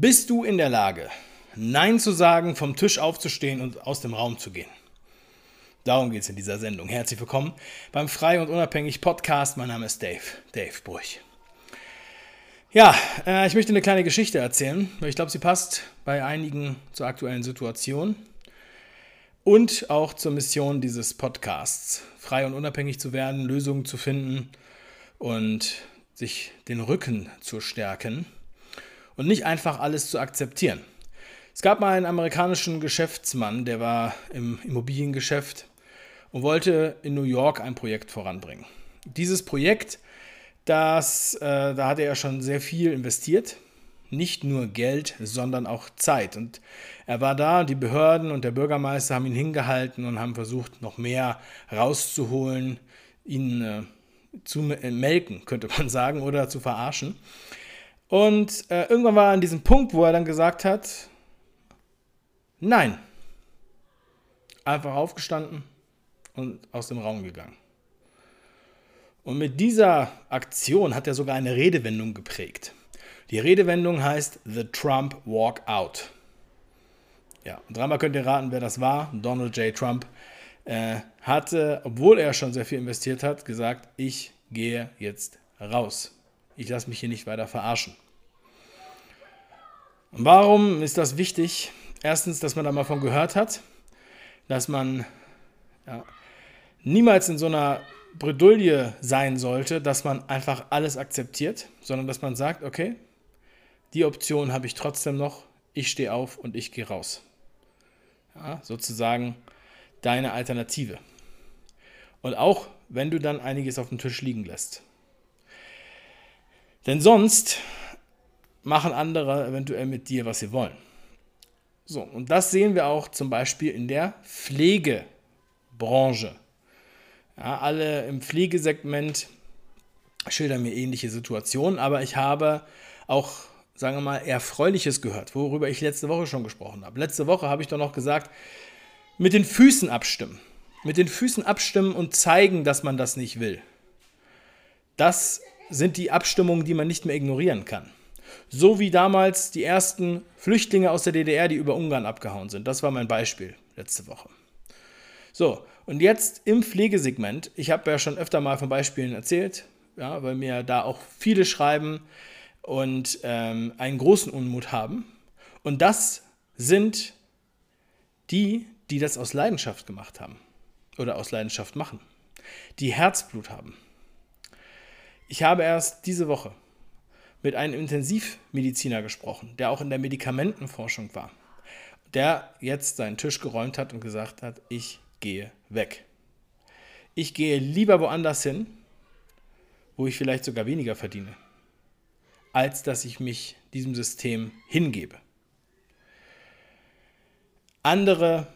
Bist du in der Lage, Nein zu sagen, vom Tisch aufzustehen und aus dem Raum zu gehen? Darum geht es in dieser Sendung. Herzlich willkommen beim Frei und Unabhängig Podcast. Mein Name ist Dave, Dave Burch. Ja, äh, ich möchte eine kleine Geschichte erzählen, weil ich glaube, sie passt bei einigen zur aktuellen Situation und auch zur Mission dieses Podcasts, frei und unabhängig zu werden, Lösungen zu finden und sich den Rücken zu stärken und nicht einfach alles zu akzeptieren. Es gab mal einen amerikanischen Geschäftsmann, der war im Immobiliengeschäft und wollte in New York ein Projekt voranbringen. Dieses Projekt, das, äh, da hatte er schon sehr viel investiert, nicht nur Geld, sondern auch Zeit. Und er war da, die Behörden und der Bürgermeister haben ihn hingehalten und haben versucht, noch mehr rauszuholen, ihn äh, zu melken, könnte man sagen, oder zu verarschen. Und äh, irgendwann war er an diesem Punkt, wo er dann gesagt hat, nein. Einfach aufgestanden und aus dem Raum gegangen. Und mit dieser Aktion hat er sogar eine Redewendung geprägt. Die Redewendung heißt The Trump Walk Out. Ja, und dreimal könnt ihr raten, wer das war. Donald J. Trump äh, hatte, obwohl er schon sehr viel investiert hat, gesagt, ich gehe jetzt raus. Ich lasse mich hier nicht weiter verarschen. Und warum ist das wichtig? Erstens, dass man da mal von gehört hat, dass man ja, niemals in so einer Bredouille sein sollte, dass man einfach alles akzeptiert, sondern dass man sagt, okay, die Option habe ich trotzdem noch, ich stehe auf und ich gehe raus. Ja, sozusagen deine Alternative. Und auch wenn du dann einiges auf dem Tisch liegen lässt. Denn sonst machen andere eventuell mit dir, was sie wollen. So, und das sehen wir auch zum Beispiel in der Pflegebranche. Ja, alle im Pflegesegment schildern mir ähnliche Situationen, aber ich habe auch, sagen wir mal, Erfreuliches gehört, worüber ich letzte Woche schon gesprochen habe. Letzte Woche habe ich doch noch gesagt, mit den Füßen abstimmen. Mit den Füßen abstimmen und zeigen, dass man das nicht will. Das sind die Abstimmungen, die man nicht mehr ignorieren kann. So wie damals die ersten Flüchtlinge aus der DDR, die über Ungarn abgehauen sind. Das war mein Beispiel letzte Woche. So, und jetzt im Pflegesegment. Ich habe ja schon öfter mal von Beispielen erzählt, ja, weil mir da auch viele schreiben und ähm, einen großen Unmut haben. Und das sind die, die das aus Leidenschaft gemacht haben oder aus Leidenschaft machen, die Herzblut haben. Ich habe erst diese Woche mit einem Intensivmediziner gesprochen, der auch in der Medikamentenforschung war, der jetzt seinen Tisch geräumt hat und gesagt hat, ich gehe weg. Ich gehe lieber woanders hin, wo ich vielleicht sogar weniger verdiene, als dass ich mich diesem System hingebe. Andere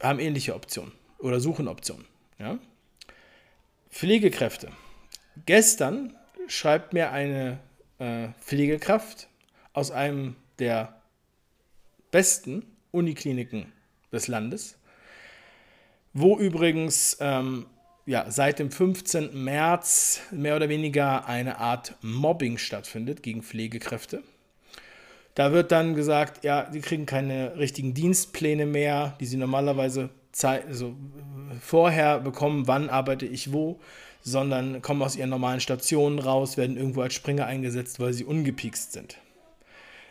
haben ähnliche Optionen oder suchen Optionen. Ja? Pflegekräfte. Gestern schreibt mir eine äh, Pflegekraft aus einem der besten Unikliniken des Landes, wo übrigens ähm, ja, seit dem 15. März mehr oder weniger eine Art Mobbing stattfindet gegen Pflegekräfte. Da wird dann gesagt, ja, sie kriegen keine richtigen Dienstpläne mehr, die sie normalerweise also vorher bekommen, wann arbeite ich wo, sondern kommen aus ihren normalen Stationen raus, werden irgendwo als Springer eingesetzt, weil sie ungepiekst sind.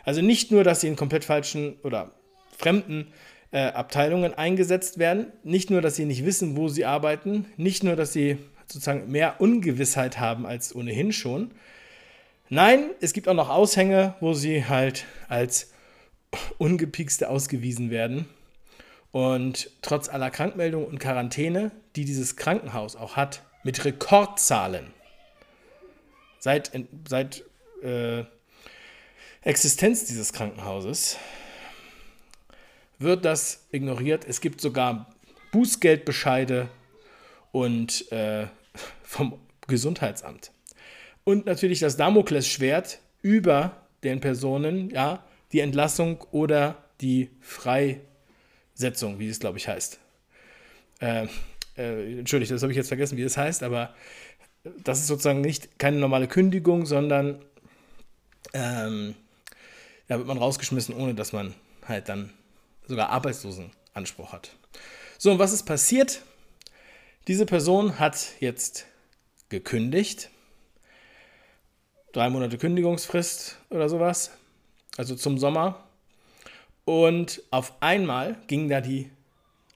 Also nicht nur, dass sie in komplett falschen oder fremden äh, Abteilungen eingesetzt werden, nicht nur, dass sie nicht wissen, wo sie arbeiten, nicht nur, dass sie sozusagen mehr Ungewissheit haben als ohnehin schon. Nein, es gibt auch noch Aushänge, wo sie halt als ungepiekste ausgewiesen werden und trotz aller Krankmeldungen und Quarantäne, die dieses Krankenhaus auch hat, mit Rekordzahlen, seit, seit äh, Existenz dieses Krankenhauses, wird das ignoriert. Es gibt sogar Bußgeldbescheide und äh, vom Gesundheitsamt. Und natürlich das Damoklesschwert über den Personen, ja, die Entlassung oder die Freistellung Setzung, wie es glaube ich heißt. Äh, äh, Entschuldigung, das habe ich jetzt vergessen, wie es heißt, aber das ist sozusagen nicht keine normale Kündigung, sondern ähm, ja, wird man rausgeschmissen, ohne dass man halt dann sogar Arbeitslosenanspruch hat. So, und was ist passiert? Diese Person hat jetzt gekündigt. Drei Monate Kündigungsfrist oder sowas. Also zum Sommer. Und auf einmal gingen da die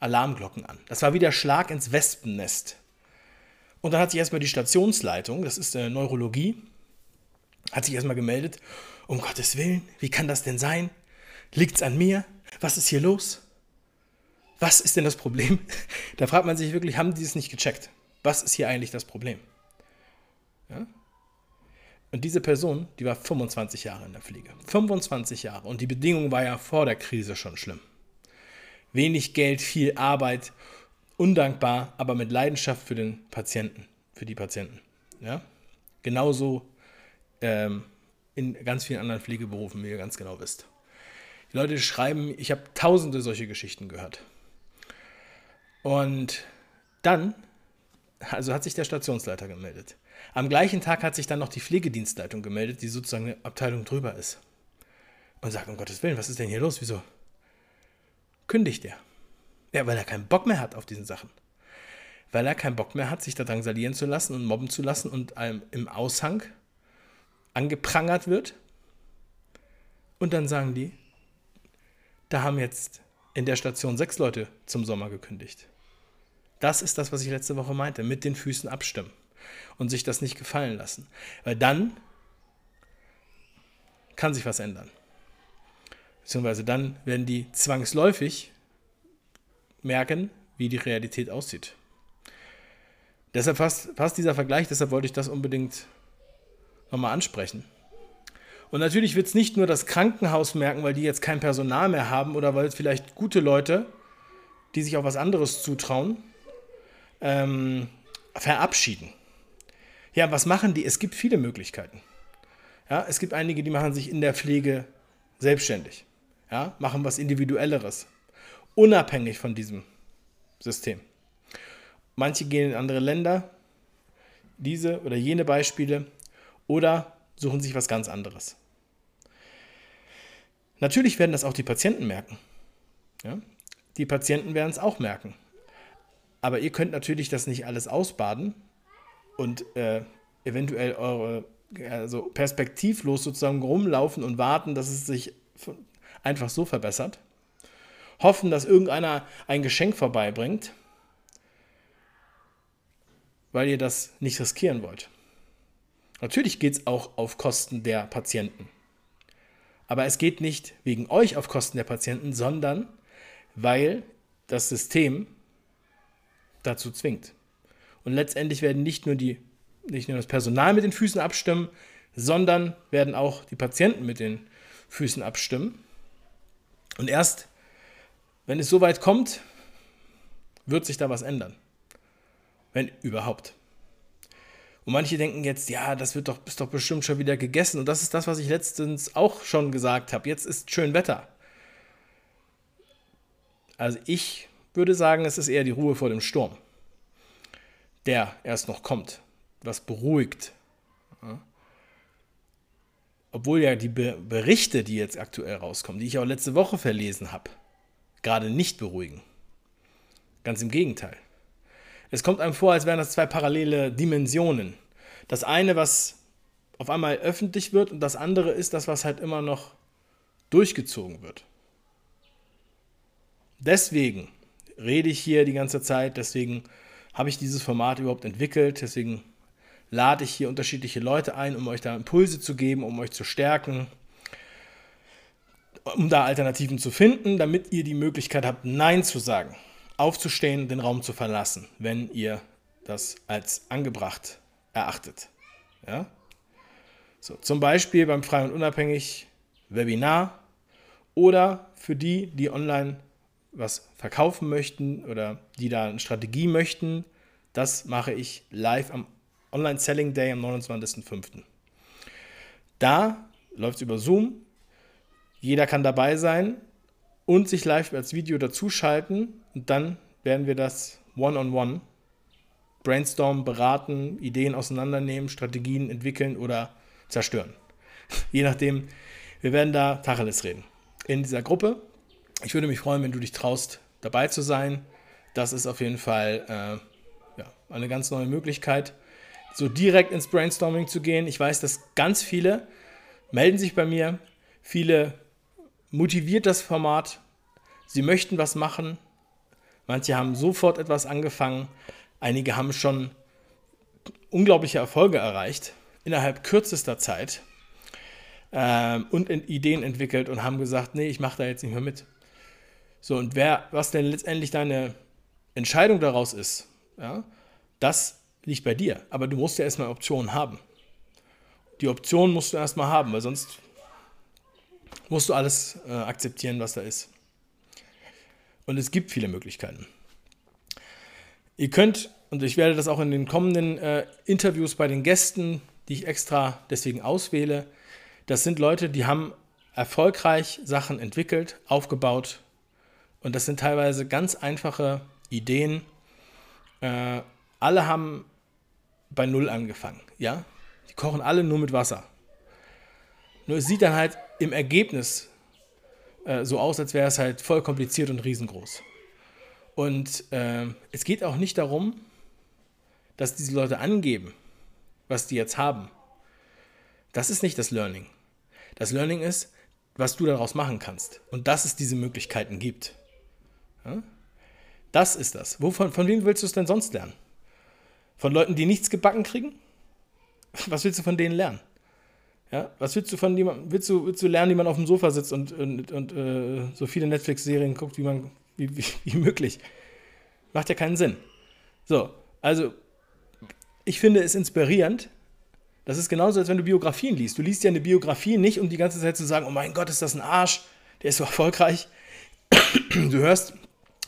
Alarmglocken an. Das war wieder Schlag ins Wespennest. Und dann hat sich erstmal die Stationsleitung, das ist äh, Neurologie, hat sich erstmal gemeldet. Um Gottes Willen, wie kann das denn sein? Liegt es an mir? Was ist hier los? Was ist denn das Problem? Da fragt man sich wirklich, haben die es nicht gecheckt? Was ist hier eigentlich das Problem? Ja? Und diese Person, die war 25 Jahre in der Pflege. 25 Jahre. Und die Bedingung war ja vor der Krise schon schlimm. Wenig Geld, viel Arbeit, undankbar, aber mit Leidenschaft für den Patienten, für die Patienten. Ja? Genauso ähm, in ganz vielen anderen Pflegeberufen, wie ihr ganz genau wisst. Die Leute schreiben, ich habe tausende solche Geschichten gehört. Und dann, also hat sich der Stationsleiter gemeldet. Am gleichen Tag hat sich dann noch die Pflegedienstleitung gemeldet, die sozusagen eine Abteilung drüber ist. Und sagt, um Gottes Willen, was ist denn hier los? Wieso kündigt er? Ja, weil er keinen Bock mehr hat auf diesen Sachen. Weil er keinen Bock mehr hat, sich da drangsalieren zu lassen und mobben zu lassen und einem im Aushang angeprangert wird. Und dann sagen die, da haben jetzt in der Station sechs Leute zum Sommer gekündigt. Das ist das, was ich letzte Woche meinte, mit den Füßen abstimmen und sich das nicht gefallen lassen. Weil dann kann sich was ändern. Beziehungsweise dann werden die zwangsläufig merken, wie die Realität aussieht. Deshalb passt, passt dieser Vergleich, deshalb wollte ich das unbedingt nochmal ansprechen. Und natürlich wird es nicht nur das Krankenhaus merken, weil die jetzt kein Personal mehr haben oder weil es vielleicht gute Leute, die sich auch was anderes zutrauen, ähm, verabschieden. Ja, was machen die? Es gibt viele Möglichkeiten. Ja, es gibt einige, die machen sich in der Pflege selbstständig. Ja, machen was Individuelleres. Unabhängig von diesem System. Manche gehen in andere Länder, diese oder jene Beispiele, oder suchen sich was ganz anderes. Natürlich werden das auch die Patienten merken. Ja? Die Patienten werden es auch merken. Aber ihr könnt natürlich das nicht alles ausbaden und äh, eventuell eure also perspektivlos sozusagen rumlaufen und warten, dass es sich einfach so verbessert. Hoffen, dass irgendeiner ein Geschenk vorbeibringt, weil ihr das nicht riskieren wollt. Natürlich geht es auch auf Kosten der Patienten. Aber es geht nicht wegen euch auf Kosten der Patienten, sondern weil das System dazu zwingt. Und letztendlich werden nicht nur, die, nicht nur das Personal mit den Füßen abstimmen, sondern werden auch die Patienten mit den Füßen abstimmen. Und erst, wenn es soweit kommt, wird sich da was ändern. Wenn überhaupt. Und manche denken jetzt, ja, das wird doch, ist doch bestimmt schon wieder gegessen. Und das ist das, was ich letztens auch schon gesagt habe. Jetzt ist schön Wetter. Also ich würde sagen, es ist eher die Ruhe vor dem Sturm, der erst noch kommt, was beruhigt. Obwohl ja die Berichte, die jetzt aktuell rauskommen, die ich auch letzte Woche verlesen habe, gerade nicht beruhigen. Ganz im Gegenteil. Es kommt einem vor, als wären das zwei parallele Dimensionen. Das eine, was auf einmal öffentlich wird und das andere ist das, was halt immer noch durchgezogen wird. Deswegen rede ich hier die ganze Zeit, deswegen habe ich dieses Format überhaupt entwickelt, deswegen lade ich hier unterschiedliche Leute ein, um euch da Impulse zu geben, um euch zu stärken, um da Alternativen zu finden, damit ihr die Möglichkeit habt, Nein zu sagen aufzustehen, den Raum zu verlassen, wenn ihr das als angebracht erachtet. Ja? So, zum Beispiel beim Frei und Unabhängig Webinar oder für die, die online was verkaufen möchten oder die da eine Strategie möchten, das mache ich live am Online Selling Day am 29.05. Da läuft es über Zoom. Jeder kann dabei sein und sich live als Video dazuschalten und dann werden wir das one-on-one -on -one brainstormen, beraten, Ideen auseinandernehmen, Strategien entwickeln oder zerstören. Je nachdem, Wir werden da Tacheles reden. In dieser Gruppe. Ich würde mich freuen, wenn du dich traust, dabei zu sein. Das ist auf jeden Fall äh, ja, eine ganz neue Möglichkeit, so direkt ins Brainstorming zu gehen. Ich weiß, dass ganz viele melden sich bei mir, viele motiviert das Format, sie möchten was machen, manche haben sofort etwas angefangen, einige haben schon unglaubliche Erfolge erreicht innerhalb kürzester Zeit äh, und Ideen entwickelt und haben gesagt, nee, ich mache da jetzt nicht mehr mit. So, und wer, was denn letztendlich deine Entscheidung daraus ist, ja, das liegt bei dir. Aber du musst ja erstmal Optionen haben. Die Option musst du erstmal haben, weil sonst musst du alles äh, akzeptieren, was da ist. Und es gibt viele Möglichkeiten. Ihr könnt, und ich werde das auch in den kommenden äh, Interviews bei den Gästen, die ich extra deswegen auswähle, das sind Leute, die haben erfolgreich Sachen entwickelt, aufgebaut. Und das sind teilweise ganz einfache Ideen. Äh, alle haben bei Null angefangen. Ja? Die kochen alle nur mit Wasser. Nur es sieht dann halt im Ergebnis äh, so aus, als wäre es halt voll kompliziert und riesengroß. Und äh, es geht auch nicht darum, dass diese Leute angeben, was die jetzt haben. Das ist nicht das Learning. Das Learning ist, was du daraus machen kannst. Und dass es diese Möglichkeiten gibt. Ja? Das ist das. Wovon, von wem willst du es denn sonst lernen? Von Leuten, die nichts gebacken kriegen? Was willst du von denen lernen? Ja, was willst du von jemandem, willst du, willst du lernen, wie man auf dem Sofa sitzt und, und, und äh, so viele Netflix-Serien guckt, wie man, wie, wie, wie möglich? Macht ja keinen Sinn. So, also ich finde es inspirierend. Das ist genauso, als wenn du Biografien liest. Du liest ja eine Biografie nicht, um die ganze Zeit zu sagen, oh mein Gott, ist das ein Arsch, der ist so erfolgreich. Du hörst,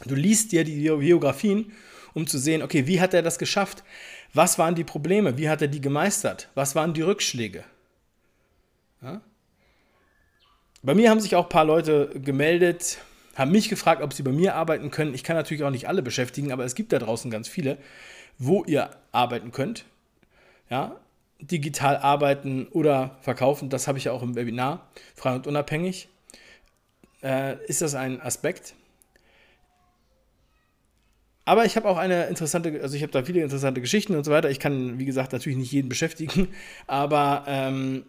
du liest dir die Biografien, um zu sehen, okay, wie hat er das geschafft? Was waren die Probleme? Wie hat er die gemeistert? Was waren die Rückschläge? Ja? Bei mir haben sich auch ein paar Leute gemeldet, haben mich gefragt, ob sie bei mir arbeiten können. Ich kann natürlich auch nicht alle beschäftigen, aber es gibt da draußen ganz viele, wo ihr arbeiten könnt. Ja, digital arbeiten oder verkaufen, das habe ich ja auch im Webinar, frei und unabhängig. Äh, ist das ein Aspekt? Aber ich habe auch eine interessante, also ich habe da viele interessante Geschichten und so weiter. Ich kann, wie gesagt, natürlich nicht jeden beschäftigen, aber ähm,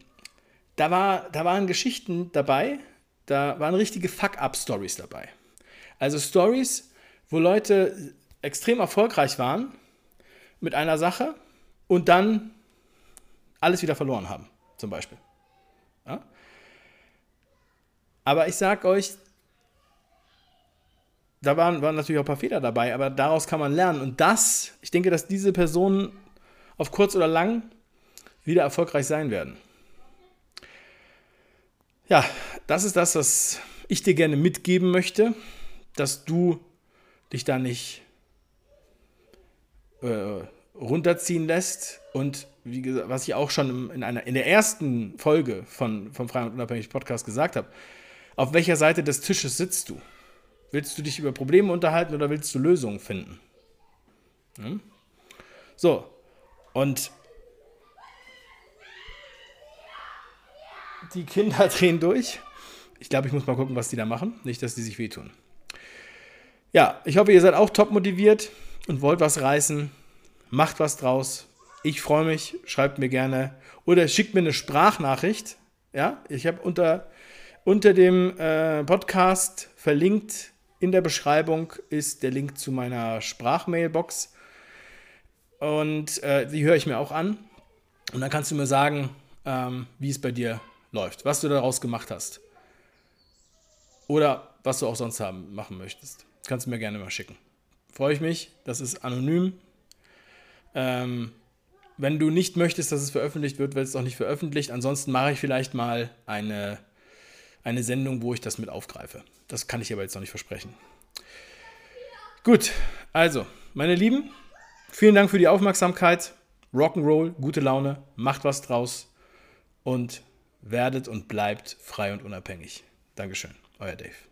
da, war, da waren Geschichten dabei, da waren richtige Fuck-up-Stories dabei. Also Stories, wo Leute extrem erfolgreich waren mit einer Sache und dann alles wieder verloren haben, zum Beispiel. Ja? Aber ich sage euch, da waren, waren natürlich auch ein paar Fehler dabei, aber daraus kann man lernen. Und das, ich denke, dass diese Personen auf kurz oder lang wieder erfolgreich sein werden. Ja, das ist das, was ich dir gerne mitgeben möchte, dass du dich da nicht äh, runterziehen lässt und wie gesagt, was ich auch schon in, einer, in der ersten Folge von, vom Frei und Unabhängig Podcast gesagt habe, auf welcher Seite des Tisches sitzt du? Willst du dich über Probleme unterhalten oder willst du Lösungen finden? Hm? So, und die Kinder drehen durch. Ich glaube, ich muss mal gucken, was die da machen. Nicht, dass die sich wehtun. Ja, ich hoffe, ihr seid auch top motiviert und wollt was reißen. Macht was draus. Ich freue mich. Schreibt mir gerne. Oder schickt mir eine Sprachnachricht. Ja, ich habe unter, unter dem äh, Podcast verlinkt in der Beschreibung ist der Link zu meiner Sprachmailbox. Und äh, die höre ich mir auch an. Und dann kannst du mir sagen, ähm, wie es bei dir läuft, was du daraus gemacht hast. Oder was du auch sonst haben, machen möchtest. Kannst du mir gerne mal schicken. Freue ich mich. Das ist anonym. Ähm, wenn du nicht möchtest, dass es veröffentlicht wird, wird es auch nicht veröffentlicht. Ansonsten mache ich vielleicht mal eine eine Sendung, wo ich das mit aufgreife. Das kann ich aber jetzt noch nicht versprechen. Gut, also, meine Lieben, vielen Dank für die Aufmerksamkeit. Rock'n'Roll, gute Laune, macht was draus und werdet und bleibt frei und unabhängig. Dankeschön, euer Dave.